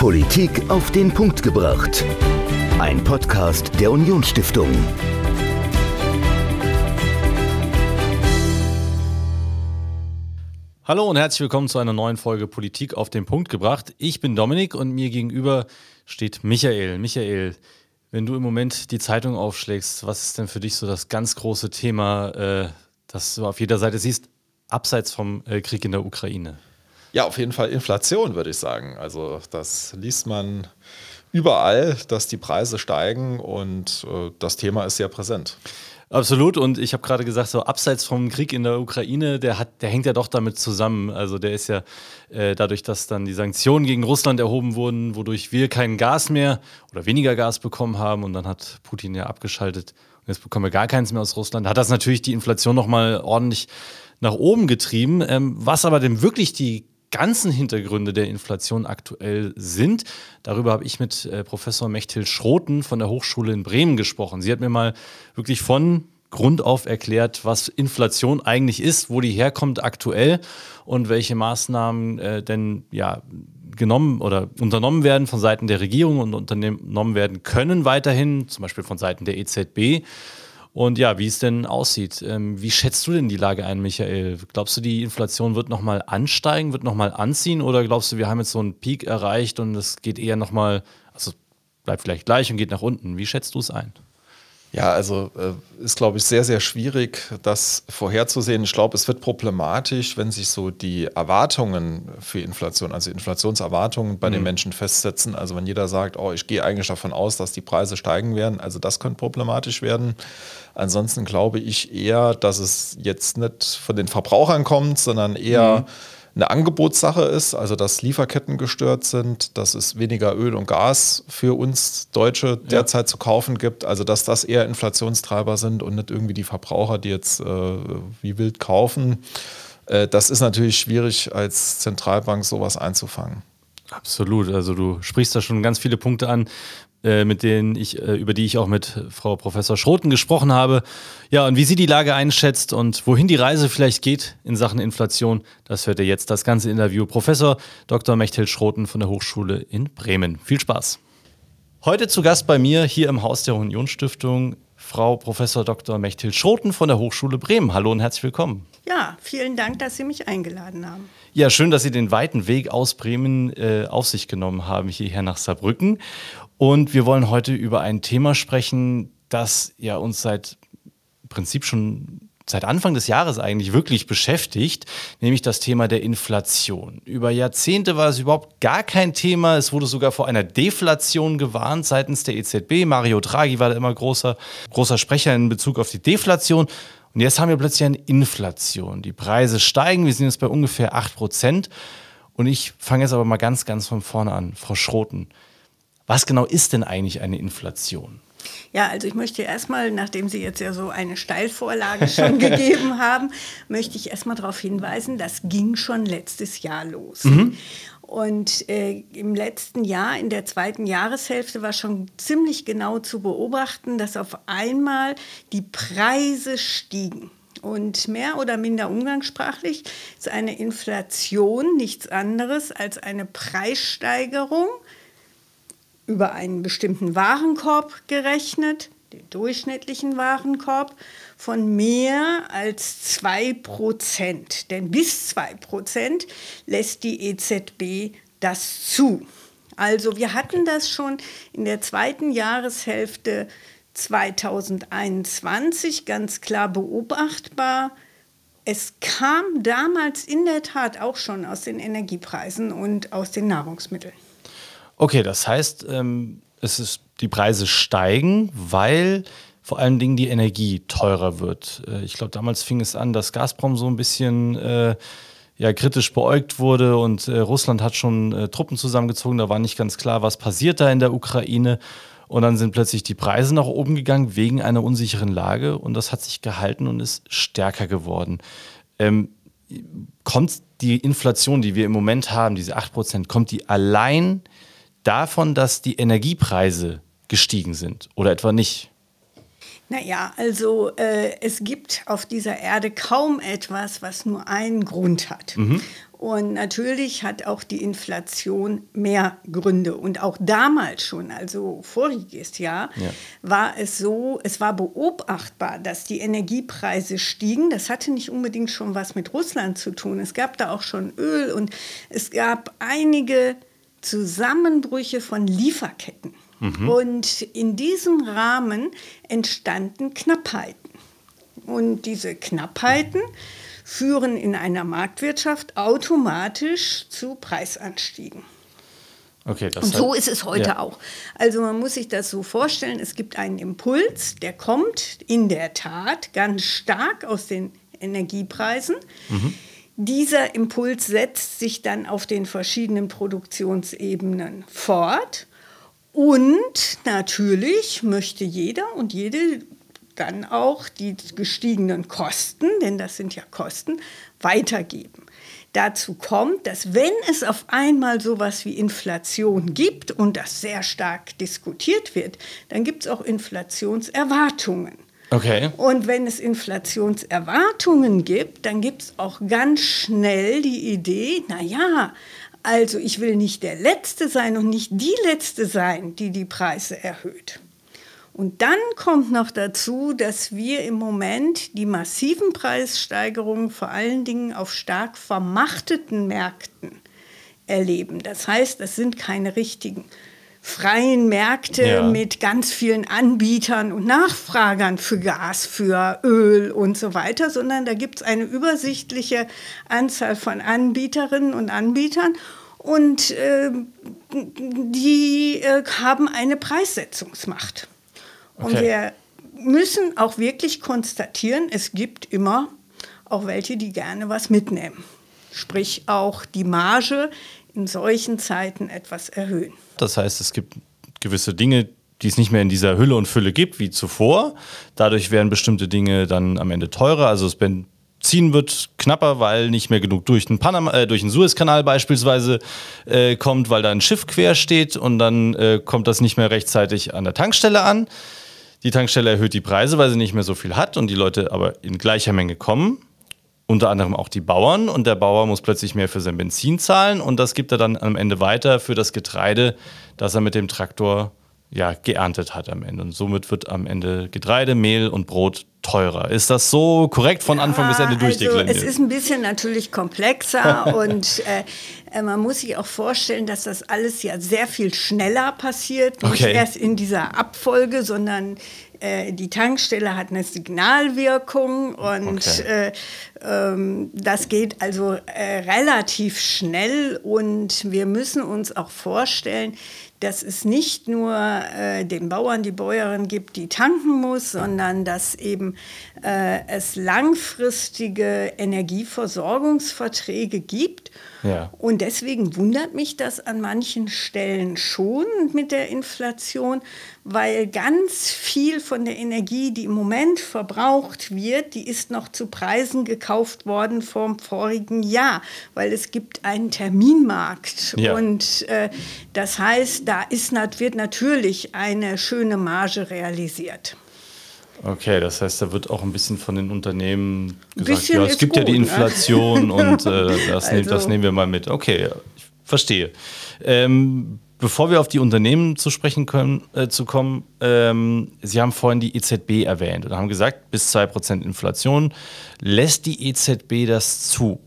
Politik auf den Punkt gebracht. Ein Podcast der Unionsstiftung. Hallo und herzlich willkommen zu einer neuen Folge Politik auf den Punkt gebracht. Ich bin Dominik und mir gegenüber steht Michael. Michael, wenn du im Moment die Zeitung aufschlägst, was ist denn für dich so das ganz große Thema, äh, das du auf jeder Seite siehst, abseits vom äh, Krieg in der Ukraine? Ja, auf jeden Fall Inflation, würde ich sagen. Also das liest man überall, dass die Preise steigen und äh, das Thema ist sehr präsent. Absolut. Und ich habe gerade gesagt, so abseits vom Krieg in der Ukraine, der hat, der hängt ja doch damit zusammen. Also der ist ja äh, dadurch, dass dann die Sanktionen gegen Russland erhoben wurden, wodurch wir kein Gas mehr oder weniger Gas bekommen haben und dann hat Putin ja abgeschaltet und jetzt bekommen wir gar keins mehr aus Russland, hat das natürlich die Inflation nochmal ordentlich nach oben getrieben. Ähm, was aber denn wirklich die ganzen Hintergründe der Inflation aktuell sind. Darüber habe ich mit äh, Professor Mechthild Schroten von der Hochschule in Bremen gesprochen. Sie hat mir mal wirklich von Grund auf erklärt, was Inflation eigentlich ist, wo die herkommt aktuell und welche Maßnahmen äh, denn ja genommen oder unternommen werden von Seiten der Regierung und unternommen werden können weiterhin, zum Beispiel von Seiten der EZB, und ja, wie es denn aussieht. Ähm, wie schätzt du denn die Lage ein, Michael? Glaubst du, die Inflation wird nochmal ansteigen, wird nochmal anziehen oder glaubst du, wir haben jetzt so einen Peak erreicht und es geht eher nochmal, also bleibt vielleicht gleich und geht nach unten? Wie schätzt du es ein? Ja, also äh, ist, glaube ich, sehr, sehr schwierig, das vorherzusehen. Ich glaube, es wird problematisch, wenn sich so die Erwartungen für Inflation, also Inflationserwartungen bei mhm. den Menschen festsetzen. Also wenn jeder sagt, oh, ich gehe eigentlich davon aus, dass die Preise steigen werden, also das könnte problematisch werden. Ansonsten glaube ich eher, dass es jetzt nicht von den Verbrauchern kommt, sondern eher... Mhm eine Angebotssache ist, also dass Lieferketten gestört sind, dass es weniger Öl und Gas für uns Deutsche derzeit ja. zu kaufen gibt, also dass das eher Inflationstreiber sind und nicht irgendwie die Verbraucher, die jetzt äh, wie wild kaufen. Äh, das ist natürlich schwierig als Zentralbank sowas einzufangen. Absolut. Also du sprichst da schon ganz viele Punkte an. Äh, mit denen ich, äh, über die ich auch mit Frau Professor Schroten gesprochen habe. Ja, und wie sie die Lage einschätzt und wohin die Reise vielleicht geht in Sachen Inflation, das hört ihr jetzt das ganze Interview. Professor Dr. Mechthild Schroten von der Hochschule in Bremen. Viel Spaß. Heute zu Gast bei mir hier im Haus der Unionsstiftung Frau Professor Dr. Mechthild Schroten von der Hochschule Bremen. Hallo und herzlich willkommen. Ja, vielen Dank, dass Sie mich eingeladen haben. Ja, schön, dass Sie den weiten Weg aus Bremen äh, auf sich genommen haben, hierher nach Saarbrücken. Und wir wollen heute über ein Thema sprechen, das ja uns seit Prinzip schon seit Anfang des Jahres eigentlich wirklich beschäftigt, nämlich das Thema der Inflation. Über Jahrzehnte war es überhaupt gar kein Thema. Es wurde sogar vor einer Deflation gewarnt seitens der EZB. Mario Draghi war da immer großer, großer Sprecher in Bezug auf die Deflation. Und jetzt haben wir plötzlich eine Inflation. Die Preise steigen. Wir sind jetzt bei ungefähr 8 Prozent. Und ich fange jetzt aber mal ganz, ganz von vorne an. Frau Schroten, was genau ist denn eigentlich eine Inflation? Ja, also ich möchte erstmal, nachdem Sie jetzt ja so eine Steilvorlage schon gegeben haben, möchte ich erstmal darauf hinweisen, das ging schon letztes Jahr los. Mhm. Und äh, im letzten Jahr, in der zweiten Jahreshälfte, war schon ziemlich genau zu beobachten, dass auf einmal die Preise stiegen. Und mehr oder minder umgangssprachlich ist eine Inflation nichts anderes als eine Preissteigerung über einen bestimmten Warenkorb gerechnet, den durchschnittlichen Warenkorb, von mehr als 2%. Denn bis 2% lässt die EZB das zu. Also wir hatten das schon in der zweiten Jahreshälfte 2021 ganz klar beobachtbar. Es kam damals in der Tat auch schon aus den Energiepreisen und aus den Nahrungsmitteln. Okay, das heißt, ähm, es ist, die Preise steigen, weil vor allen Dingen die Energie teurer wird. Äh, ich glaube, damals fing es an, dass Gazprom so ein bisschen äh, ja, kritisch beäugt wurde und äh, Russland hat schon äh, Truppen zusammengezogen. Da war nicht ganz klar, was passiert da in der Ukraine. Und dann sind plötzlich die Preise nach oben gegangen wegen einer unsicheren Lage und das hat sich gehalten und ist stärker geworden. Ähm, kommt die Inflation, die wir im Moment haben, diese 8%, kommt die allein davon, dass die Energiepreise gestiegen sind oder etwa nicht? Naja, also äh, es gibt auf dieser Erde kaum etwas, was nur einen Grund hat. Mhm. Und natürlich hat auch die Inflation mehr Gründe. Und auch damals schon, also voriges Jahr, ja. war es so, es war beobachtbar, dass die Energiepreise stiegen. Das hatte nicht unbedingt schon was mit Russland zu tun. Es gab da auch schon Öl und es gab einige Zusammenbrüche von Lieferketten. Mhm. Und in diesem Rahmen entstanden Knappheiten. Und diese Knappheiten führen in einer Marktwirtschaft automatisch zu Preisanstiegen. Okay, und so ist es heute ja. auch. Also man muss sich das so vorstellen, es gibt einen Impuls, der kommt in der Tat ganz stark aus den Energiepreisen. Mhm. Dieser Impuls setzt sich dann auf den verschiedenen Produktionsebenen fort. Und natürlich möchte jeder und jede dann auch die gestiegenen Kosten, denn das sind ja Kosten, weitergeben. Dazu kommt, dass wenn es auf einmal sowas wie Inflation gibt und das sehr stark diskutiert wird, dann gibt es auch Inflationserwartungen. Okay. Und wenn es Inflationserwartungen gibt, dann gibt es auch ganz schnell die Idee, naja, also ich will nicht der Letzte sein und nicht die Letzte sein, die die Preise erhöht. Und dann kommt noch dazu, dass wir im Moment die massiven Preissteigerungen vor allen Dingen auf stark vermachteten Märkten erleben. Das heißt, das sind keine richtigen freien Märkte ja. mit ganz vielen Anbietern und Nachfragern für Gas, für Öl und so weiter, sondern da gibt es eine übersichtliche Anzahl von Anbieterinnen und Anbietern und äh, die äh, haben eine Preissetzungsmacht. Okay. Und wir müssen auch wirklich konstatieren, es gibt immer auch welche, die gerne was mitnehmen. Sprich auch die Marge in solchen Zeiten etwas erhöhen. Das heißt, es gibt gewisse Dinge, die es nicht mehr in dieser Hülle und Fülle gibt wie zuvor. Dadurch werden bestimmte Dinge dann am Ende teurer. Also das Benzin wird knapper, weil nicht mehr genug durch den, Panama, äh, durch den Suezkanal beispielsweise äh, kommt, weil da ein Schiff quer steht und dann äh, kommt das nicht mehr rechtzeitig an der Tankstelle an. Die Tankstelle erhöht die Preise, weil sie nicht mehr so viel hat und die Leute aber in gleicher Menge kommen. Unter anderem auch die Bauern und der Bauer muss plötzlich mehr für sein Benzin zahlen und das gibt er dann am Ende weiter für das Getreide, das er mit dem Traktor ja, geerntet hat am Ende. Und somit wird am Ende Getreide, Mehl und Brot teurer. Ist das so korrekt von Anfang ja, bis Ende durchdekliniert? Also es ist ein bisschen natürlich komplexer und äh, äh, man muss sich auch vorstellen, dass das alles ja sehr viel schneller passiert. Nicht okay. erst in dieser Abfolge, sondern äh, die Tankstelle hat eine Signalwirkung und okay. äh, ähm, das geht also äh, relativ schnell und wir müssen uns auch vorstellen, dass es nicht nur äh, den Bauern, die Bäuerin gibt, die tanken muss, sondern dass eben äh, es langfristige Energieversorgungsverträge gibt. Ja. Und deswegen wundert mich das an manchen Stellen schon mit der Inflation, weil ganz viel von der Energie, die im Moment verbraucht wird, die ist noch zu Preisen gekauft worden vom vorigen Jahr, weil es gibt einen Terminmarkt. Ja. Und äh, das heißt, da ist, wird natürlich eine schöne Marge realisiert. Okay, das heißt, da wird auch ein bisschen von den Unternehmen gesagt, ja, es gibt gut, ja die ne? Inflation ne? und äh, das, also. nehm, das, nehmen wir mal mit. Okay, ich verstehe. Ähm, Bevor wir auf die Unternehmen zu sprechen können, äh, zu kommen, ähm, Sie haben vorhin die EZB erwähnt und haben gesagt, bis 2% Inflation. Lässt die EZB das zu?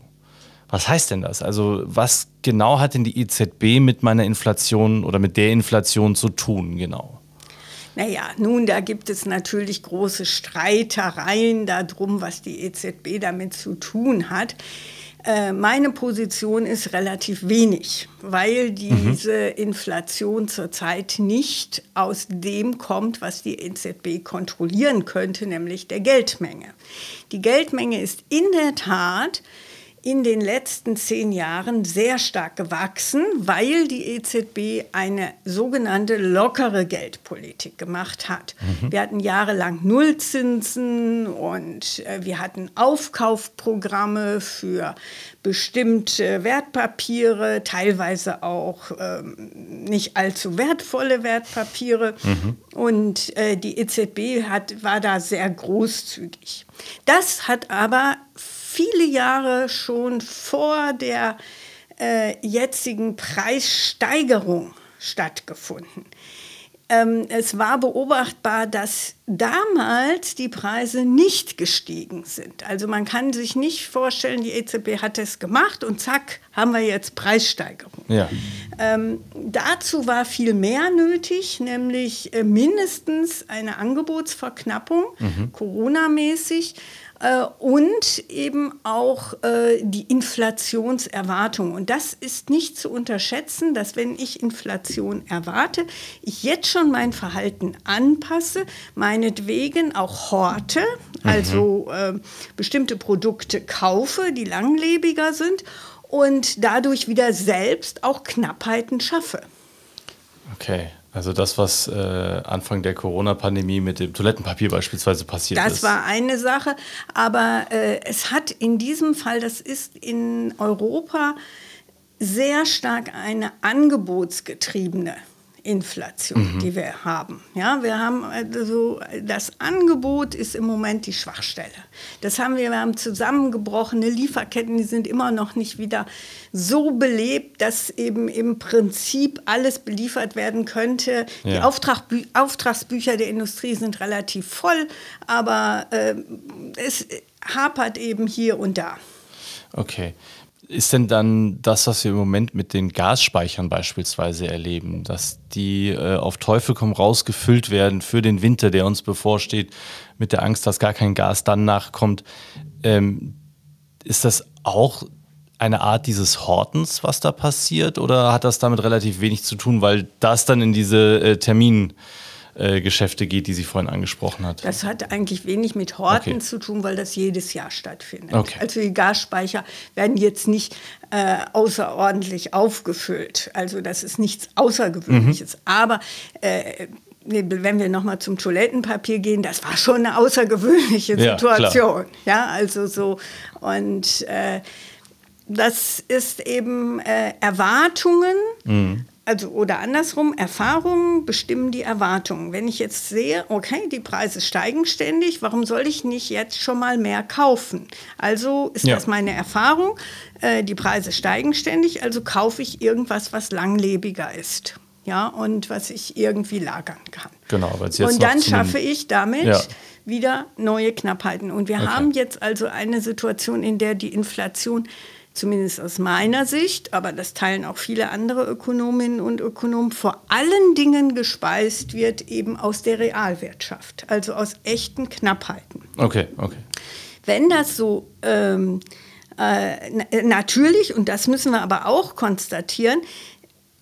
Was heißt denn das? Also was genau hat denn die EZB mit meiner Inflation oder mit der Inflation zu tun genau? Naja, nun, da gibt es natürlich große Streitereien darum, was die EZB damit zu tun hat. Äh, meine Position ist relativ wenig, weil diese. Inflation zurzeit nicht aus dem kommt, was die EZB kontrollieren könnte, nämlich der Geldmenge. Die Geldmenge ist in der Tat in den letzten zehn Jahren sehr stark gewachsen, weil die EZB eine sogenannte lockere Geldpolitik gemacht hat. Mhm. Wir hatten jahrelang Nullzinsen und äh, wir hatten Aufkaufprogramme für bestimmte Wertpapiere, teilweise auch ähm, nicht allzu wertvolle Wertpapiere. Mhm. Und äh, die EZB hat, war da sehr großzügig. Das hat aber viele Jahre schon vor der äh, jetzigen Preissteigerung stattgefunden. Ähm, es war beobachtbar, dass damals die Preise nicht gestiegen sind. Also man kann sich nicht vorstellen, die EZB hat es gemacht und zack, haben wir jetzt Preissteigerung. Ja. Ähm, dazu war viel mehr nötig, nämlich äh, mindestens eine Angebotsverknappung, mhm. Corona-mäßig. Äh, und eben auch äh, die Inflationserwartung. Und das ist nicht zu unterschätzen, dass wenn ich Inflation erwarte, ich jetzt schon mein Verhalten anpasse, meinetwegen auch horte, mhm. also äh, bestimmte Produkte kaufe, die langlebiger sind und dadurch wieder selbst auch Knappheiten schaffe. Okay, also das, was äh, Anfang der Corona-Pandemie mit dem Toilettenpapier beispielsweise passiert das ist. Das war eine Sache, aber äh, es hat in diesem Fall, das ist in Europa sehr stark eine angebotsgetriebene Inflation, mhm. die wir haben. Ja, wir haben also das Angebot ist im Moment die Schwachstelle. Das haben wir, wir haben zusammengebrochene Lieferketten, die sind immer noch nicht wieder so belebt, dass eben im Prinzip alles beliefert werden könnte. Ja. Die Auftragbü Auftragsbücher der Industrie sind relativ voll, aber äh, es hapert eben hier und da. Okay ist denn dann das, was wir im Moment mit den Gasspeichern beispielsweise erleben, dass die äh, auf Teufel komm raus gefüllt werden für den Winter, der uns bevorsteht, mit der Angst, dass gar kein Gas dann nachkommt, ähm, ist das auch eine Art dieses Hortens, was da passiert, oder hat das damit relativ wenig zu tun, weil das dann in diese äh, Termin äh, Geschäfte geht, die sie vorhin angesprochen hat? Das hat eigentlich wenig mit Horten okay. zu tun, weil das jedes Jahr stattfindet. Okay. Also die Gasspeicher werden jetzt nicht äh, außerordentlich aufgefüllt. Also das ist nichts Außergewöhnliches. Mhm. Aber äh, wenn wir nochmal zum Toilettenpapier gehen, das war schon eine außergewöhnliche Situation. Ja, ja also so. Und äh, das ist eben äh, Erwartungen. Mhm also oder andersrum, Erfahrungen bestimmen die Erwartungen. Wenn ich jetzt sehe, okay, die Preise steigen ständig, warum soll ich nicht jetzt schon mal mehr kaufen? Also ist ja. das meine Erfahrung, äh, die Preise steigen ständig, also kaufe ich irgendwas, was langlebiger ist. Ja, und was ich irgendwie lagern kann. Genau, weil jetzt Und dann schaffe ich damit ja. wieder neue Knappheiten. Und wir okay. haben jetzt also eine Situation, in der die Inflation zumindest aus meiner Sicht, aber das teilen auch viele andere Ökonominnen und Ökonomen, vor allen Dingen gespeist wird eben aus der Realwirtschaft, also aus echten Knappheiten. Okay, okay. Wenn das so ähm, äh, natürlich, und das müssen wir aber auch konstatieren,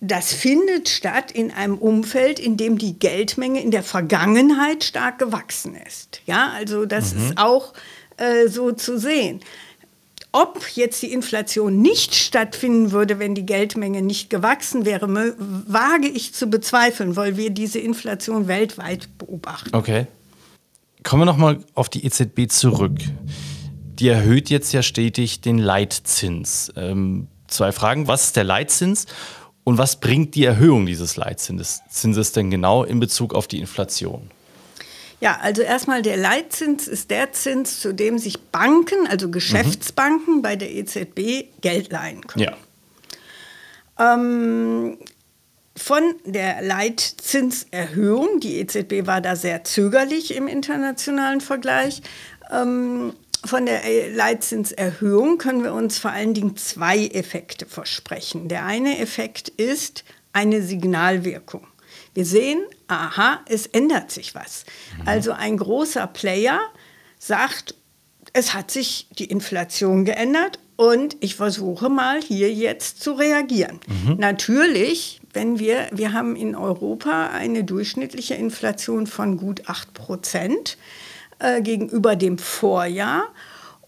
das findet statt in einem Umfeld, in dem die Geldmenge in der Vergangenheit stark gewachsen ist. Ja, also das mhm. ist auch äh, so zu sehen. Ob jetzt die Inflation nicht stattfinden würde, wenn die Geldmenge nicht gewachsen wäre, wage ich zu bezweifeln, weil wir diese Inflation weltweit beobachten. Okay. Kommen wir nochmal auf die EZB zurück. Die erhöht jetzt ja stetig den Leitzins. Ähm, zwei Fragen. Was ist der Leitzins und was bringt die Erhöhung dieses Leitzinses denn genau in Bezug auf die Inflation? Ja, also erstmal der Leitzins ist der Zins, zu dem sich Banken, also Geschäftsbanken mhm. bei der EZB Geld leihen können. Ja. Ähm, von der Leitzinserhöhung, die EZB war da sehr zögerlich im internationalen Vergleich, ähm, von der Leitzinserhöhung können wir uns vor allen Dingen zwei Effekte versprechen. Der eine Effekt ist eine Signalwirkung. Wir sehen, aha, es ändert sich was. Mhm. Also ein großer Player sagt, es hat sich die Inflation geändert und ich versuche mal hier jetzt zu reagieren. Mhm. Natürlich, wenn wir, wir haben in Europa eine durchschnittliche Inflation von gut 8 Prozent äh, gegenüber dem Vorjahr.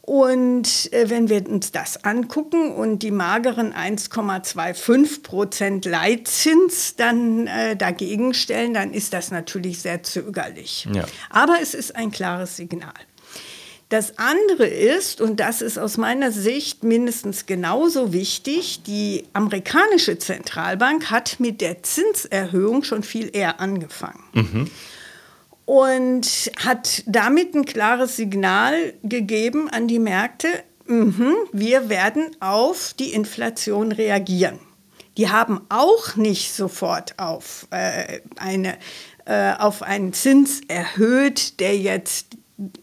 Und äh, wenn wir uns das angucken und die mageren 1,25 Prozent Leitzins dann äh, dagegen stellen, dann ist das natürlich sehr zögerlich. Ja. Aber es ist ein klares Signal. Das andere ist, und das ist aus meiner Sicht mindestens genauso wichtig, die amerikanische Zentralbank hat mit der Zinserhöhung schon viel eher angefangen. Mhm und hat damit ein klares Signal gegeben an die Märkte, mh, wir werden auf die Inflation reagieren. Die haben auch nicht sofort auf, äh, eine, äh, auf einen Zins erhöht, der jetzt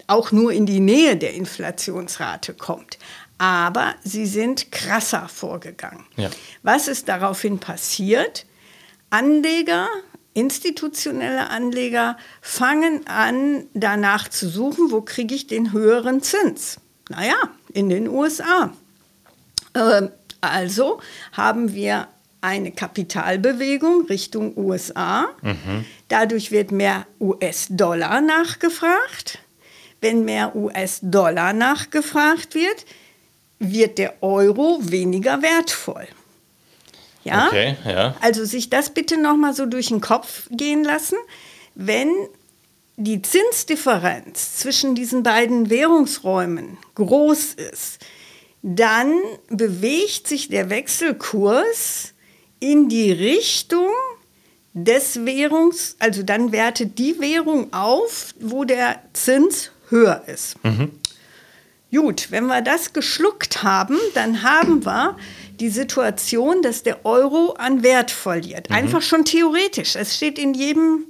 auch nur in die Nähe der Inflationsrate kommt. Aber sie sind krasser vorgegangen. Ja. Was ist daraufhin passiert? Anleger, institutionelle Anleger fangen an, danach zu suchen, wo kriege ich den höheren Zins? Naja, in den USA. Äh, also haben wir eine Kapitalbewegung Richtung USA. Mhm. Dadurch wird mehr US-Dollar nachgefragt. Wenn mehr US-Dollar nachgefragt wird, wird der Euro weniger wertvoll. Ja? Okay, ja. Also sich das bitte noch mal so durch den Kopf gehen lassen. Wenn die Zinsdifferenz zwischen diesen beiden Währungsräumen groß ist, dann bewegt sich der Wechselkurs in die Richtung des Währungs, also dann wertet die Währung auf, wo der Zins höher ist. Gut, wenn wir das geschluckt haben, dann haben wir die Situation, dass der Euro an Wert verliert. Einfach schon theoretisch. Es steht in jedem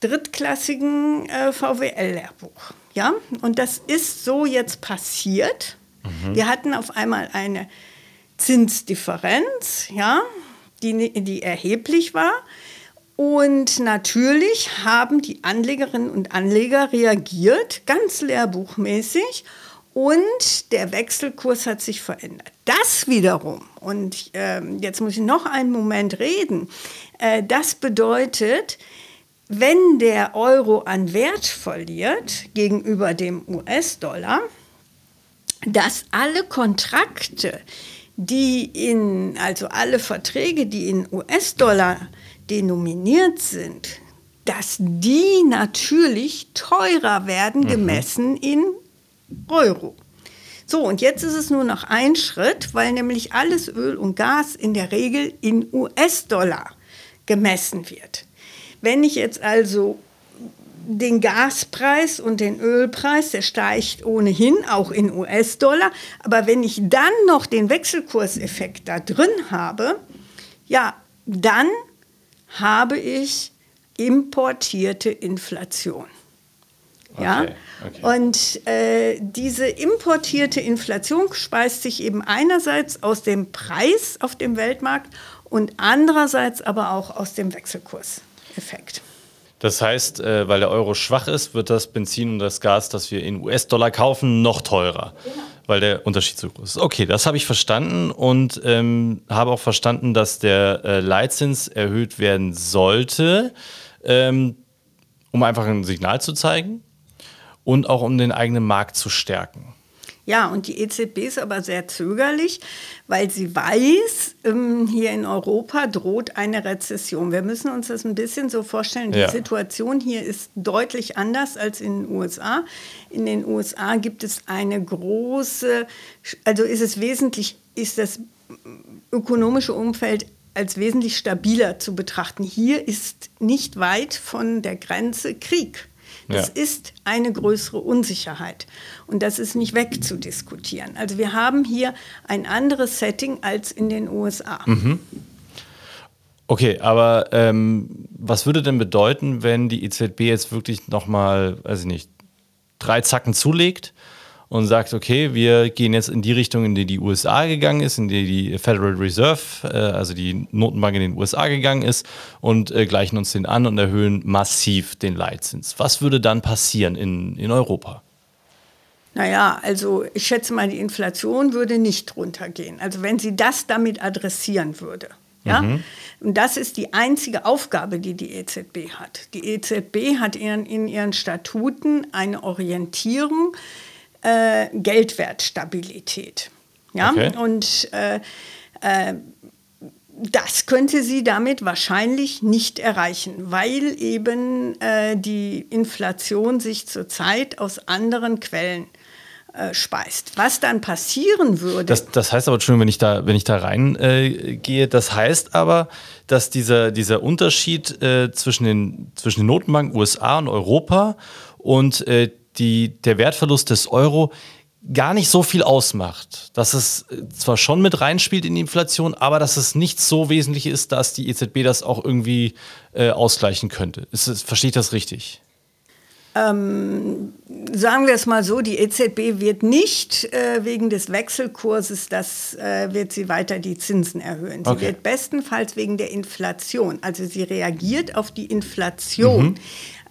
drittklassigen äh, VWL-Lehrbuch. Ja? Und das ist so jetzt passiert. Wir hatten auf einmal eine Zinsdifferenz, ja, die, die erheblich war. Und natürlich haben die Anlegerinnen und Anleger reagiert, ganz lehrbuchmäßig. Und der Wechselkurs hat sich verändert. Das wiederum, und ähm, jetzt muss ich noch einen Moment reden, äh, das bedeutet, wenn der Euro an Wert verliert gegenüber dem US-Dollar, dass alle Kontrakte, die in, also alle Verträge, die in US-Dollar denominiert sind, dass die natürlich teurer werden gemessen in Euro. So, und jetzt ist es nur noch ein Schritt, weil nämlich alles Öl und Gas in der Regel in US-Dollar gemessen wird. Wenn ich jetzt also den Gaspreis und den Ölpreis, der steigt ohnehin auch in US-Dollar, aber wenn ich dann noch den Wechselkurseffekt da drin habe, ja, dann habe ich importierte Inflation. Ja? Okay. Und äh, diese importierte Inflation speist sich eben einerseits aus dem Preis auf dem Weltmarkt und andererseits aber auch aus dem Wechselkurseffekt. Das heißt, äh, weil der Euro schwach ist, wird das Benzin und das Gas, das wir in US-Dollar kaufen, noch teurer. Weil der Unterschied so groß ist. Okay, das habe ich verstanden und ähm, habe auch verstanden, dass der äh, Leitzins erhöht werden sollte, ähm, um einfach ein Signal zu zeigen und auch um den eigenen Markt zu stärken. Ja, und die EZB ist aber sehr zögerlich, weil sie weiß, ähm, hier in Europa droht eine Rezession. Wir müssen uns das ein bisschen so vorstellen. Die Ja. Situation hier ist deutlich anders als in den USA. In den USA gibt es eine große, also ist es wesentlich, ist das ökonomische Umfeld als wesentlich stabiler zu betrachten. Hier ist nicht weit von der Grenze Krieg. Das Ja. ist eine größere Unsicherheit. Und das ist nicht wegzudiskutieren. Also wir haben hier ein anderes Setting als in den USA. Okay, aber ähm, was würde denn bedeuten, wenn die EZB jetzt wirklich nochmal, weiß ich nicht, drei Zacken zulegt und sagt, okay, wir gehen jetzt in die Richtung, in die die USA gegangen ist, in die die Federal Reserve, äh, also die Notenbank in den USA gegangen ist und äh, gleichen uns den an und erhöhen massiv den Leitzins. Was würde dann passieren in, in Europa? Naja, also ich schätze mal, die Inflation würde nicht runtergehen. Also wenn sie das damit adressieren würde. Ja? Und das ist die einzige Aufgabe, die die EZB hat. Die EZB hat ihren, in ihren Statuten eine Orientierung, äh, Geldwertstabilität. Ja? Okay. Und äh, äh, das könnte sie damit wahrscheinlich nicht erreichen, weil eben äh, die Inflation sich zurzeit aus anderen Quellen äh, speist. Was dann passieren würde, Das, das heißt aber, Entschuldigung, wenn ich da, wenn ich da reingehe, äh, gehe, das heißt aber, dass dieser, dieser Unterschied äh, zwischen, den, zwischen den Notenbanken USA und Europa und äh, die, der Wertverlust des Euro gar nicht so viel ausmacht. Dass es äh, zwar schon mit reinspielt in die Inflation, aber dass es nicht so wesentlich ist, dass die EZB das auch irgendwie äh, ausgleichen könnte. Ist, ist, verstehe ich das richtig? Ähm, sagen wir es mal so, die EZB wird nicht äh, wegen des Wechselkurses, das äh, wird sie weiter die Zinsen erhöhen. Sie Okay. wird bestenfalls wegen der Inflation, also sie reagiert auf die Inflation. Mhm.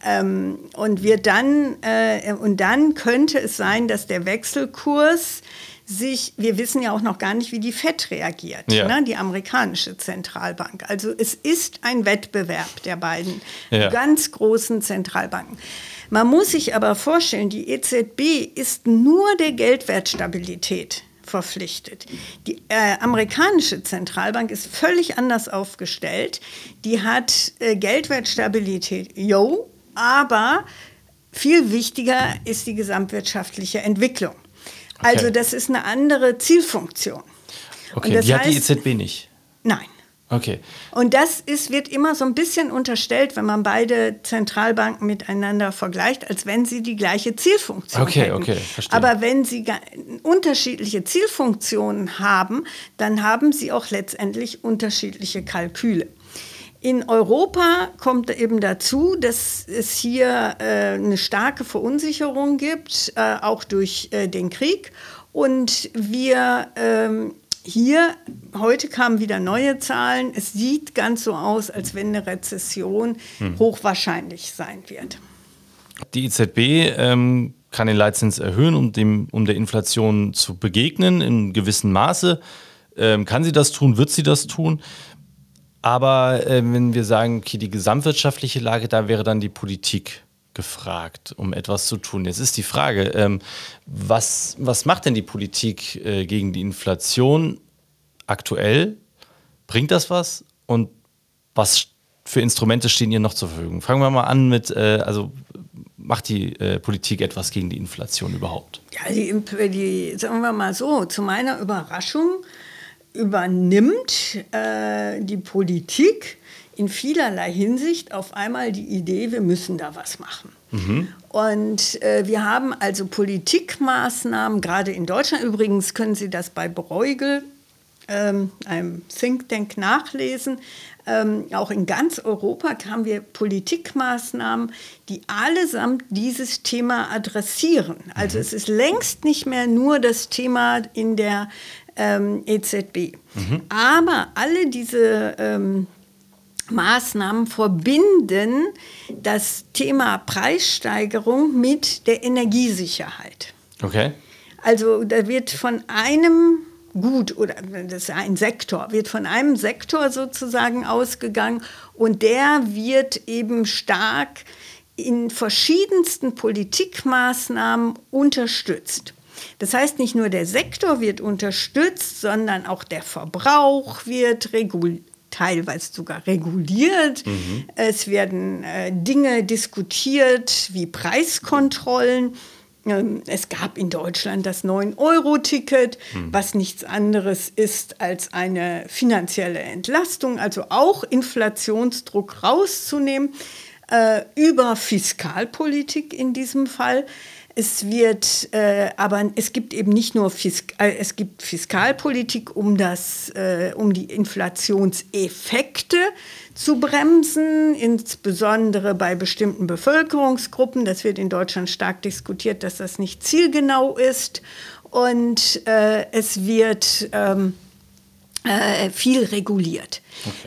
Ähm, und wird dann äh, und dann könnte es sein, dass der Wechselkurs sich, wir wissen ja auch noch gar nicht, wie die FED reagiert, Ja. ne, die amerikanische Zentralbank. Also es ist ein Wettbewerb der beiden Ja. ganz großen Zentralbanken. Man muss sich aber vorstellen, die EZB ist nur der Geldwertstabilität verpflichtet. Die äh, amerikanische Zentralbank ist völlig anders aufgestellt. Die hat äh, Geldwertstabilität, yo, aber viel wichtiger ist die gesamtwirtschaftliche Entwicklung. Also Okay. das ist eine andere Zielfunktion. Okay, die hat die heißt- EZB nicht. Nein. Okay. Und das ist, wird immer so ein bisschen unterstellt, wenn man beide Zentralbanken miteinander vergleicht, als wenn sie die gleiche Zielfunktion Okay, hätten. okay, verstehe. Aber wenn sie unterschiedliche Zielfunktionen haben, dann haben sie auch letztendlich unterschiedliche Kalküle. In Europa kommt eben dazu, dass es hier äh, eine starke Verunsicherung gibt, äh, auch durch äh, den Krieg. Und wir ähm, hier, heute kamen wieder neue Zahlen. Es sieht ganz so aus, als wenn eine Rezession hochwahrscheinlich sein wird. Die EZB ähm, kann den Leitzins erhöhen, um, dem, um der Inflation zu begegnen in gewissem Maße. Ähm, kann sie das tun? Wird sie das tun? Aber äh, wenn wir sagen, okay, die gesamtwirtschaftliche Lage, da wäre dann die Politik gefragt, um etwas zu tun. Jetzt ist die Frage, ähm, was, was macht denn die Politik äh, gegen die Inflation aktuell? Bringt das was? Und was für Instrumente stehen ihr noch zur Verfügung? Fangen wir mal an mit, äh, also macht die äh, Politik etwas gegen die Inflation überhaupt? Ja, die, die, sagen wir mal so, zu meiner Überraschung übernimmt äh, die Politik in vielerlei Hinsicht auf einmal die Idee, wir müssen da was machen. Und äh, wir haben also Politikmaßnahmen, gerade in Deutschland übrigens können Sie das bei Bruegel, ähm, einem Think Tank, nachlesen. Ähm, auch in ganz Europa haben wir Politikmaßnahmen, die allesamt dieses Thema adressieren. Also es ist längst nicht mehr nur das Thema in der ähm, EZB. Aber alle diese ähm, Maßnahmen verbinden das Thema Preissteigerung mit der Energiesicherheit. Okay. Also da wird von einem Gut oder das ist ein Sektor, wird von einem Sektor sozusagen ausgegangen und der wird eben stark in verschiedensten Politikmaßnahmen unterstützt. Das heißt, nicht nur der Sektor wird unterstützt, sondern auch der Verbrauch wird reguliert teilweise sogar reguliert. Es werden äh, Dinge diskutiert wie Preiskontrollen. Ähm, es gab in Deutschland das 9-Euro-Ticket, was nichts anderes ist als eine finanzielle Entlastung, also auch Inflationsdruck rauszunehmen, äh, über Fiskalpolitik in diesem Fall. Es wird, äh, aber es gibt eben nicht nur Fisk äh, es gibt Fiskalpolitik, um das, äh, um die Inflationseffekte zu bremsen, insbesondere bei bestimmten Bevölkerungsgruppen. Das wird in Deutschland stark diskutiert, dass das nicht zielgenau ist. Und äh, es wird ähm, äh, viel reguliert.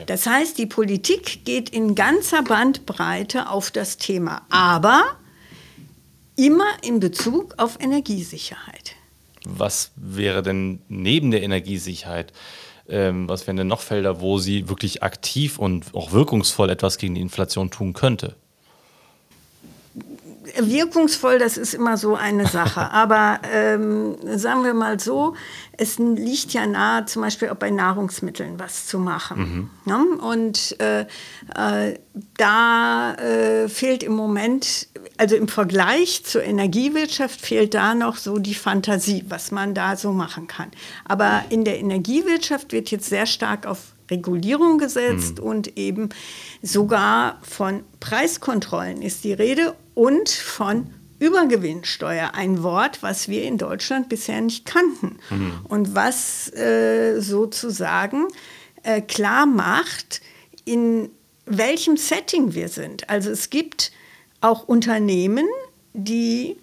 Das heißt, die Politik geht in ganzer Bandbreite auf das Thema, aber immer in Bezug auf Energiesicherheit. Was wäre denn neben der Energiesicherheit, ähm, was wären denn noch Felder, wo sie wirklich aktiv und auch wirkungsvoll etwas gegen die Inflation tun könnte? Wirkungsvoll, das ist immer so eine Sache. Aber ähm, sagen wir mal so, es liegt ja nahe, zum Beispiel auch bei Nahrungsmitteln was zu machen. Ne? Und äh, äh, da äh, fehlt im Moment, also im Vergleich zur Energiewirtschaft fehlt da noch so die Fantasie, was man da so machen kann. Aber in der Energiewirtschaft wird jetzt sehr stark auf Regulierung gesetzt und eben sogar von Preiskontrollen ist die Rede und von Übergewinnsteuer ein Wort, was wir in Deutschland bisher nicht kannten mhm. und was äh, sozusagen äh, klar macht, in welchem Setting wir sind. Also es gibt auch Unternehmen, die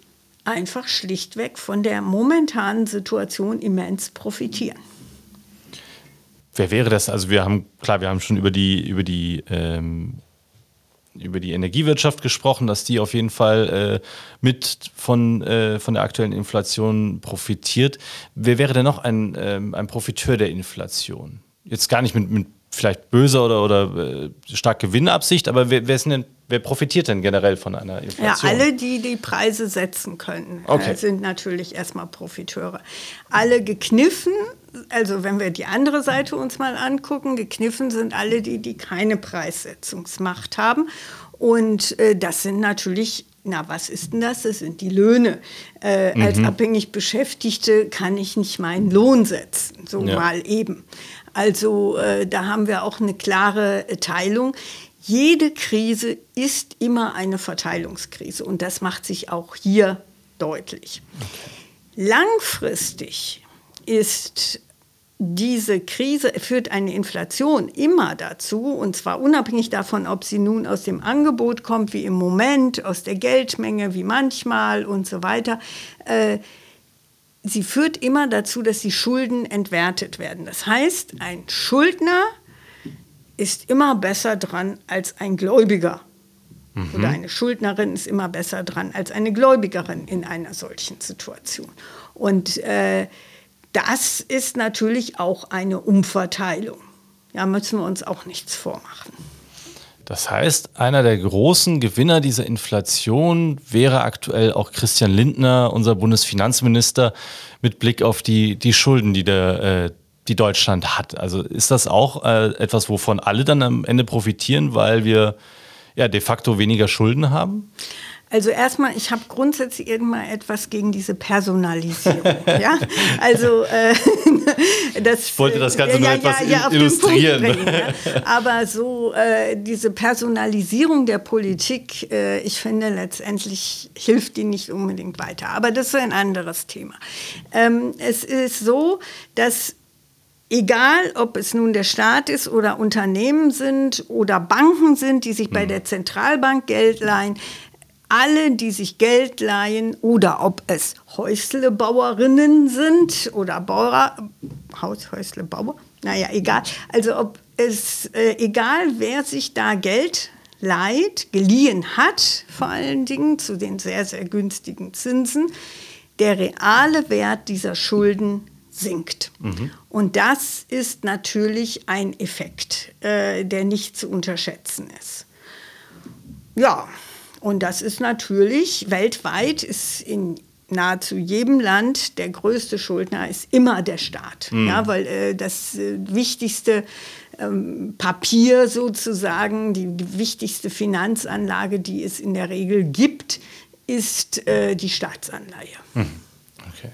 einfach schlichtweg von der momentanen Situation immens profitieren. Wer wäre das? Also wir haben, klar, wir haben schon über die, über die, ähm, über die Energiewirtschaft gesprochen, dass die auf jeden Fall äh, mit von, äh, von der aktuellen Inflation profitiert. Wer wäre denn noch ein, ähm, ein Profiteur der Inflation? Jetzt gar nicht mit, mit vielleicht böser oder, oder äh, stark Gewinnabsicht, aber wer, wer, denn, wer, profitiert denn generell von einer Inflation? Ja, alle, die die Preise setzen können, äh, okay. sind natürlich erstmal Profiteure. Alle gekniffen, also wenn wir die andere Seite uns mal angucken, gekniffen sind alle die, die keine Preissetzungsmacht haben. Und äh, das sind natürlich na, was ist denn das? Das sind die Löhne. Äh, mhm. Als abhängig Beschäftigte kann ich nicht meinen Lohn setzen, so ja. mal eben. Also äh, da haben wir auch eine klare Teilung. Jede Krise ist immer eine Verteilungskrise und das macht sich auch hier deutlich. Okay. Langfristig ist diese Krise führt eine Inflation immer dazu, und zwar unabhängig davon, ob sie nun aus dem Angebot kommt, wie im Moment, aus der Geldmenge, wie manchmal und so weiter. Äh, sie führt immer dazu, dass die Schulden entwertet werden. Das heißt, ein Schuldner ist immer besser dran als ein Gläubiger. Mhm. Oder eine Schuldnerin ist immer besser dran als eine Gläubigerin in einer solchen Situation. Und äh, das ist natürlich auch eine Umverteilung. Da müssen wir uns auch nichts vormachen. Das heißt, einer der großen Gewinner dieser Inflation wäre aktuell auch Christian Lindner, unser Bundesfinanzminister, mit Blick auf die, die Schulden, die, der, äh, die Deutschland hat. Also ist das auch äh, etwas, wovon alle dann am Ende profitieren, weil wir ja de facto weniger Schulden haben? Also erstmal, ich habe grundsätzlich irgendwann etwas gegen diese Personalisierung. ja? Also äh, das, ich wollte das Ganze äh, nur ja, etwas ja, illustrieren. Bringen, ja? Aber so äh, diese Personalisierung der Politik, äh, ich finde letztendlich hilft die nicht unbedingt weiter. Aber das ist ein anderes Thema. Ähm, es ist so, dass Egal, ob es nun der Staat ist oder Unternehmen sind oder Banken sind, die sich bei hm. der Zentralbank Geld leihen, alle, die sich Geld leihen oder ob es Häuslebauerinnen sind oder Bauer, Haushäuslebauer, naja, egal. Also ob es, äh, egal wer sich da Geld leiht, geliehen hat, vor allen Dingen zu den sehr, sehr günstigen Zinsen, der reale Wert dieser Schulden sinkt. Mhm. Und das ist natürlich ein Effekt, äh, der nicht zu unterschätzen ist. Ja, und das ist natürlich weltweit, ist in nahezu jedem Land der größte Schuldner ist immer der Staat. Mhm. Ja, weil äh, das äh, wichtigste ähm, Papier sozusagen, die, die, wichtigste Finanzanlage, die es in der Regel gibt, ist äh, die Staatsanleihe. Mhm. Okay.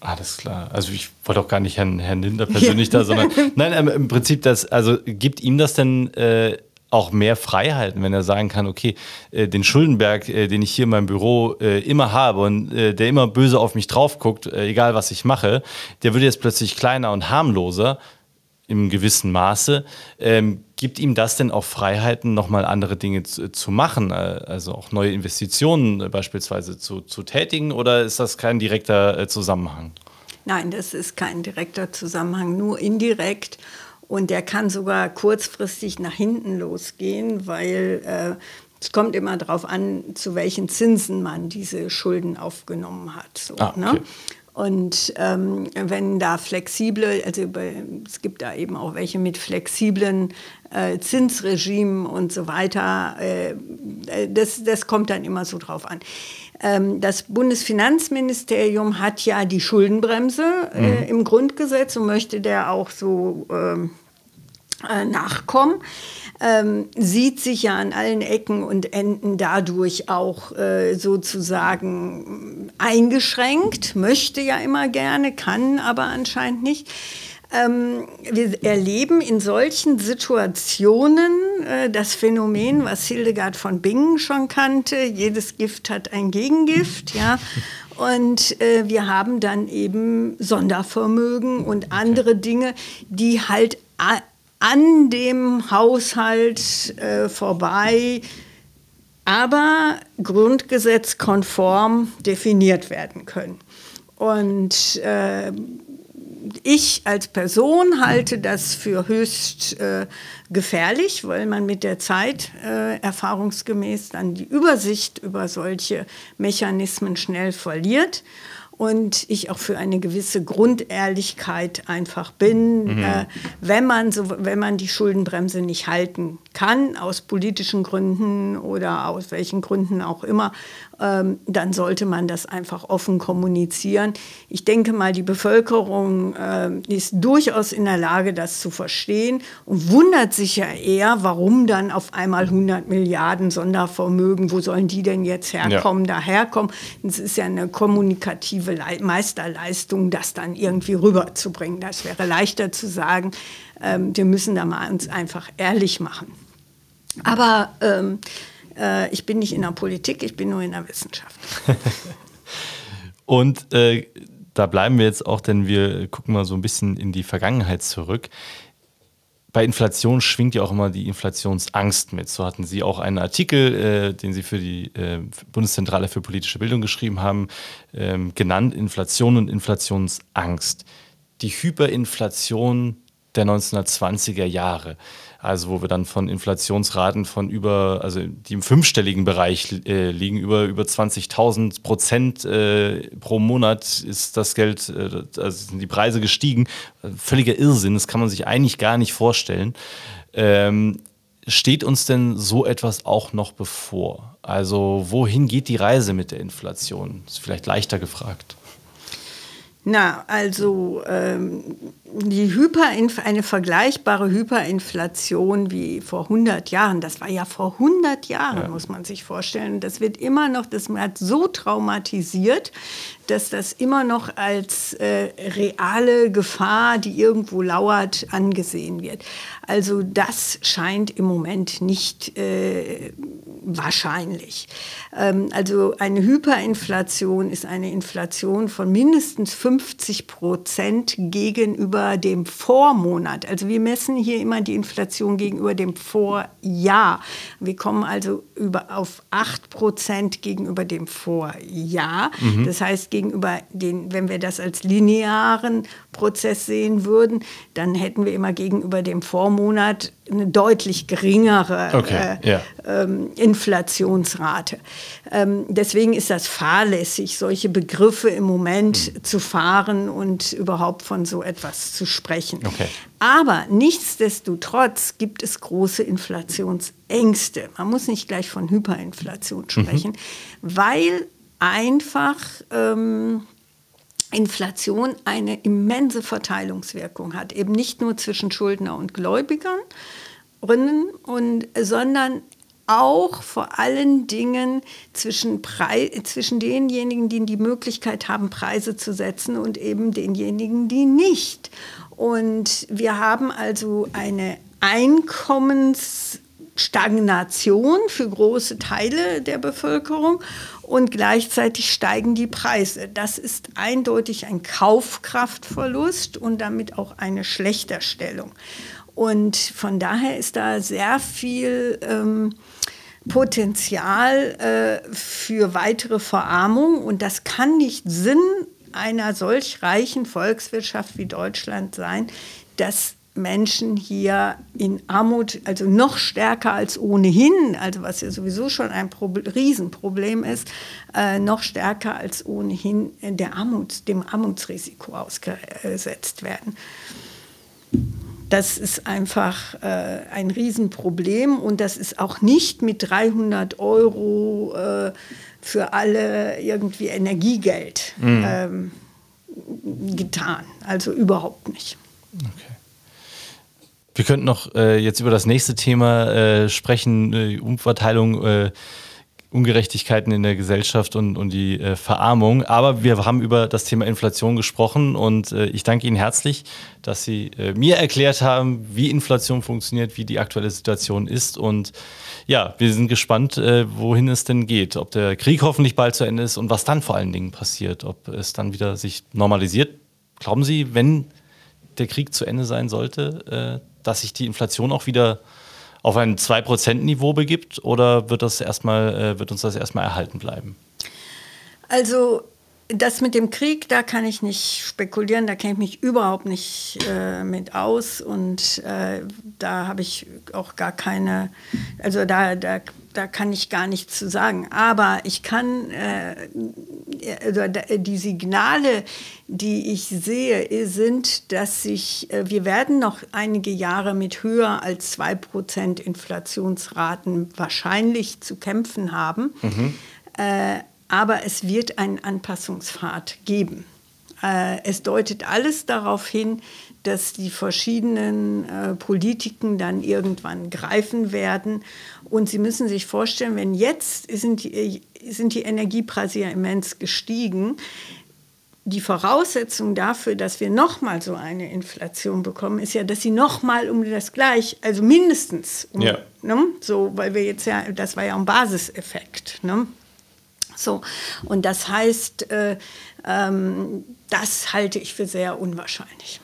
Alles klar. Also ich wollte auch gar nicht Herrn, Herrn Linder persönlich da, sondern nein, ähm, im Prinzip das, also gibt ihm das denn äh, auch mehr Freiheiten, wenn er sagen kann, okay, äh, den Schuldenberg, äh, den ich hier in meinem Büro äh, immer habe und äh, der immer böse auf mich drauf guckt, äh, egal was ich mache, der wird jetzt plötzlich kleiner und harmloser im gewissen Maße. Ähm, gibt ihm das denn auch Freiheiten, nochmal andere Dinge zu, zu, machen, äh, also auch neue Investitionen beispielsweise zu, zu tätigen oder ist das kein direkter Zusammenhang? Nein, das ist kein direkter Zusammenhang, nur indirekt. Und der kann sogar kurzfristig nach hinten losgehen, weil äh, es kommt immer darauf an, zu welchen Zinsen man diese Schulden aufgenommen hat. So, ah, ne? okay. ne? Und ähm, wenn da flexible, also es gibt da eben auch welche mit flexiblen äh, Zinsregimen und so weiter, äh, das, das kommt dann immer so drauf an. Ähm, das Bundesfinanzministerium hat ja die Schuldenbremse äh, mhm. im Grundgesetz und möchte der auch so ähm, äh, nachkommen. Ähm, sieht sich ja an allen Ecken und Enden dadurch auch äh, sozusagen eingeschränkt, möchte ja immer gerne, kann aber anscheinend nicht. Ähm, wir erleben in solchen Situationen äh, das Phänomen, was Hildegard von Bingen schon kannte. Jedes Gift hat ein Gegengift, ja. Und äh, wir haben dann eben Sondervermögen und andere Dinge, die halt an dem Haushalt äh, vorbei, aber grundgesetzkonform definiert werden können. Und äh, ich als Person halte das für höchst äh, gefährlich, weil man mit der Zeit äh, erfahrungsgemäß dann die Übersicht über solche Mechanismen schnell verliert und ich auch für eine gewisse Grundehrlichkeit einfach bin. Mhm. Äh, wenn, man so, wenn man die Schuldenbremse nicht halten kann, aus politischen Gründen oder aus welchen Gründen auch immer, ähm, dann sollte man das einfach offen kommunizieren. Ich denke mal, die Bevölkerung äh, ist durchaus in der Lage, das zu verstehen und wundert sich ja eher, warum dann auf einmal 100 Milliarden Sondervermögen, wo sollen die denn jetzt herkommen, ja. daherkommen. Es ist ja eine kommunikative Le Meisterleistung, das dann irgendwie rüberzubringen. Das wäre leichter zu sagen, ähm, wir müssen da mal uns einfach ehrlich machen. Aber ähm, äh, ich bin nicht in der Politik, ich bin nur in der Wissenschaft. Und äh, da bleiben wir jetzt auch, denn wir gucken mal so ein bisschen in die Vergangenheit zurück. Bei Inflation schwingt ja auch immer die Inflationsangst mit. So hatten Sie auch einen Artikel, äh, den Sie für die äh, Bundeszentrale für politische Bildung geschrieben haben, ähm, genannt Inflation und Inflationsangst. Die Hyperinflation der 1920er Jahre. Also wo wir dann von Inflationsraten von über, also die im fünfstelligen Bereich äh, liegen, über, über 20.000 Prozent äh, pro Monat ist das Geld, äh, also sind die Preise gestiegen. Völliger Irrsinn, das kann man sich eigentlich gar nicht vorstellen. Ähm, steht uns denn so etwas auch noch bevor? Also wohin geht die Reise mit der Inflation? Ist vielleicht leichter gefragt. Na, also ähm, die Hyperinf eine vergleichbare Hyperinflation wie vor 100 Jahren, das war ja vor 100 Jahren, ja. muss man sich vorstellen. Das wird immer noch, das hat so traumatisiert, dass das immer noch als äh, reale Gefahr, die irgendwo lauert, angesehen wird. Also das scheint im Moment nicht äh, wahrscheinlich. Ähm, also eine Hyperinflation ist eine Inflation von mindestens 50 Prozent gegenüber dem Vormonat. Also wir messen hier immer die Inflation gegenüber dem Vorjahr. Wir kommen also über, auf 8 Prozent gegenüber dem Vorjahr. Mhm. Das heißt, gegenüber den, wenn wir das als linearen Prozess sehen würden, dann hätten wir immer gegenüber dem Vormonat eine deutlich geringere okay, äh, ja. ähm, Inflationsrate. Ähm, deswegen ist das fahrlässig, solche Begriffe im Moment mhm. zu fahren und überhaupt von so etwas zu sprechen. Okay. Aber nichtsdestotrotz gibt es große Inflationsängste. Man muss nicht gleich von Hyperinflation mhm. sprechen, mhm. weil einfach ähm, Inflation eine immense Verteilungswirkung hat, eben nicht nur zwischen Schuldner und Gläubigern, und, sondern auch vor allen Dingen zwischen, Pre zwischen denjenigen, die die Möglichkeit haben, Preise zu setzen und eben denjenigen, die nicht. Und wir haben also eine Einkommensstagnation für große Teile der Bevölkerung und gleichzeitig steigen die Preise. Das ist eindeutig ein Kaufkraftverlust und damit auch eine Schlechterstellung. Und von daher ist da sehr viel ähm, Potenzial äh, für weitere Verarmung und das kann nicht Sinn einer solch reichen Volkswirtschaft wie Deutschland sein, dass Menschen hier in Armut, also noch stärker als ohnehin, also was ja sowieso schon ein Problem, Riesenproblem ist, äh, noch stärker als ohnehin der Armut, dem Armutsrisiko ausgesetzt werden. Das ist einfach äh, ein Riesenproblem und das ist auch nicht mit 300 Euro äh, für alle irgendwie Energiegeld mhm. ähm, getan. Also überhaupt nicht. Okay. Wir könnten noch äh, jetzt über das nächste Thema äh, sprechen, äh, Umverteilung, äh, Ungerechtigkeiten in der Gesellschaft und, und die äh, Verarmung. Aber wir haben über das Thema Inflation gesprochen und äh, ich danke Ihnen herzlich, dass Sie mir erklärt haben, wie Inflation funktioniert, wie die aktuelle Situation ist. Und ja, wir sind gespannt, wohin es denn geht. Ob der Krieg hoffentlich bald zu Ende ist und was dann vor allen Dingen passiert. Ob es dann wieder sich normalisiert. Glauben Sie, wenn der Krieg zu Ende sein sollte, dass sich die Inflation auch wieder auf ein 2%-Niveau begibt oder wird, das erstmal, äh, wird uns das erstmal erhalten bleiben? Also das mit dem Krieg, da kann ich nicht spekulieren, da kenne ich mich überhaupt nicht äh, mit aus und äh, da habe ich auch gar keine, also da, da, da kann ich gar nichts zu sagen. Aber ich kann, äh, also die Signale, die ich sehe, sind, dass sich, äh, wir werden noch einige Jahre mit höher als 2% Inflationsraten wahrscheinlich zu kämpfen haben. Mhm. Aber es wird einen Anpassungspfad geben. Äh, es deutet alles darauf hin, dass die verschiedenen äh, Politiken dann irgendwann greifen werden. Und Sie müssen sich vorstellen, wenn jetzt sind die, sind die Energiepreise ja immens gestiegen, die Voraussetzung dafür, dass wir nochmal so eine Inflation bekommen, ist ja, dass sie nochmal um das gleich, also mindestens, um, ja. ne, so, weil wir jetzt ja, das war ja ein Basiseffekt. Ne? So, und das heißt, äh, ähm, das halte ich für sehr unwahrscheinlich.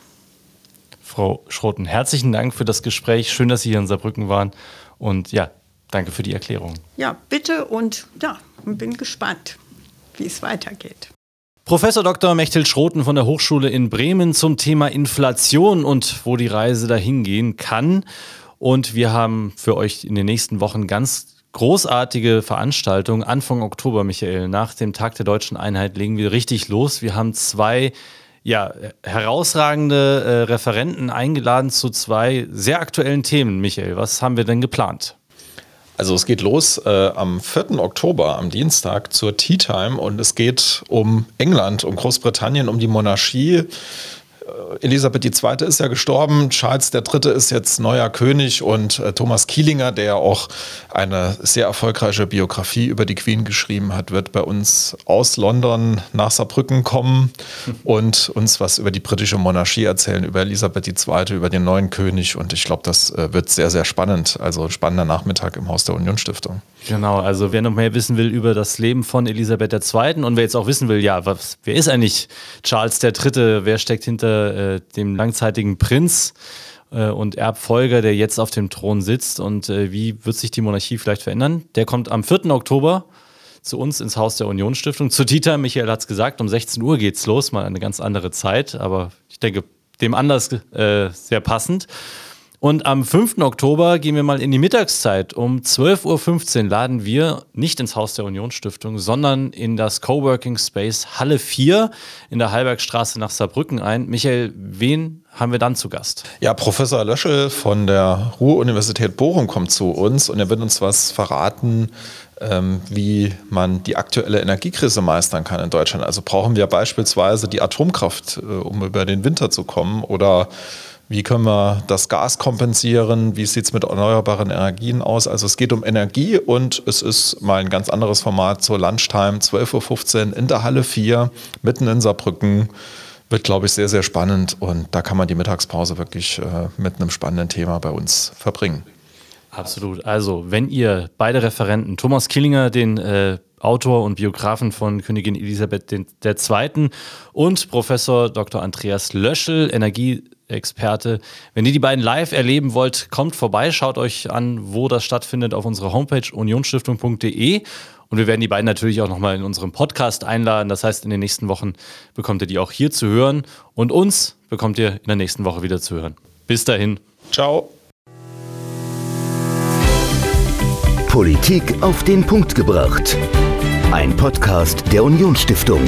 Frau Schroten, herzlichen Dank für das Gespräch. Schön, dass Sie hier in Saarbrücken waren. Und ja, danke für die Erklärung. Ja, bitte und ja, bin gespannt, wie es weitergeht. Professor Dr. Mechthild Schroten von der Hochschule in Bremen zum Thema Inflation und wo die Reise dahin gehen kann. Und wir haben für euch in den nächsten Wochen ganz großartige Veranstaltung. Anfang Oktober, Michael, nach dem Tag der deutschen Einheit legen wir richtig los. Wir haben zwei ja, herausragende äh, Referenten eingeladen zu zwei sehr aktuellen Themen. Michael, was haben wir denn geplant? Also es geht los äh, am 4. Oktober, am Dienstag, zur Tea Time und es geht um England, um Großbritannien, um die Monarchie. Äh, Elisabeth II. ist ja gestorben, Charles III. ist jetzt neuer König und äh, Thomas Kielinger, der auch eine sehr erfolgreiche Biografie über die Queen geschrieben hat, wird bei uns aus London nach Saarbrücken kommen und uns was über die britische Monarchie erzählen, über Elisabeth II., über den neuen König und ich glaube, das äh, wird sehr, sehr spannend. Also spannender Nachmittag im Haus der Unionsstiftung. Genau, also wer noch mehr wissen will über das Leben von Elisabeth II. und wer jetzt auch wissen will, ja, was, wer ist eigentlich Charles III., wer steckt hinter äh, dem langzeitigen Prinz äh, und Erbfolger, der jetzt auf dem Thron sitzt und äh, wie wird sich die Monarchie vielleicht verändern? Der kommt am 4. Oktober zu uns ins Haus der Unionsstiftung. Zu Tita, Michael hat es gesagt, um 16 Uhr geht's los, mal eine ganz andere Zeit, aber ich denke, dem Anlass äh, sehr passend. Und am 5. Oktober gehen wir mal in die Mittagszeit. Um 12.15 Uhr laden wir nicht ins Haus der Unionsstiftung, sondern in das Coworking Space Halle 4 in der Heilbergstraße nach Saarbrücken ein. Michael, wen haben wir dann zu Gast? Ja, Professor Löschel von der Ruhr-Universität Bochum kommt zu uns und er wird uns was verraten, ähm, wie man die aktuelle Energiekrise meistern kann in Deutschland. Also brauchen wir beispielsweise die Atomkraft, äh, um über den Winter zu kommen oder wie können wir das Gas kompensieren? Wie sieht es mit erneuerbaren Energien aus? Also es geht um Energie und es ist mal ein ganz anderes Format zur Lunchtime, 12.15 Uhr in der Halle 4, mitten in Saarbrücken. Wird, glaube ich, sehr, sehr spannend und da kann man die Mittagspause wirklich äh, mit einem spannenden Thema bei uns verbringen. Absolut. Also, wenn ihr beide Referenten, Thomas Killinger, den äh, Autor und Biografen von Königin Elisabeth II. und Professor Dr. Andreas Löschel, Energie Experte. Wenn ihr die beiden live erleben wollt, kommt vorbei, schaut euch an, wo das stattfindet auf unserer Homepage unionsstiftung.de. Und wir werden die beiden natürlich auch nochmal in unserem Podcast einladen. Das heißt, in den nächsten Wochen bekommt ihr die auch hier zu hören. Und uns bekommt ihr in der nächsten Woche wieder zu hören. Bis dahin. Ciao. Politik auf den Punkt gebracht. Ein Podcast der Unionsstiftung.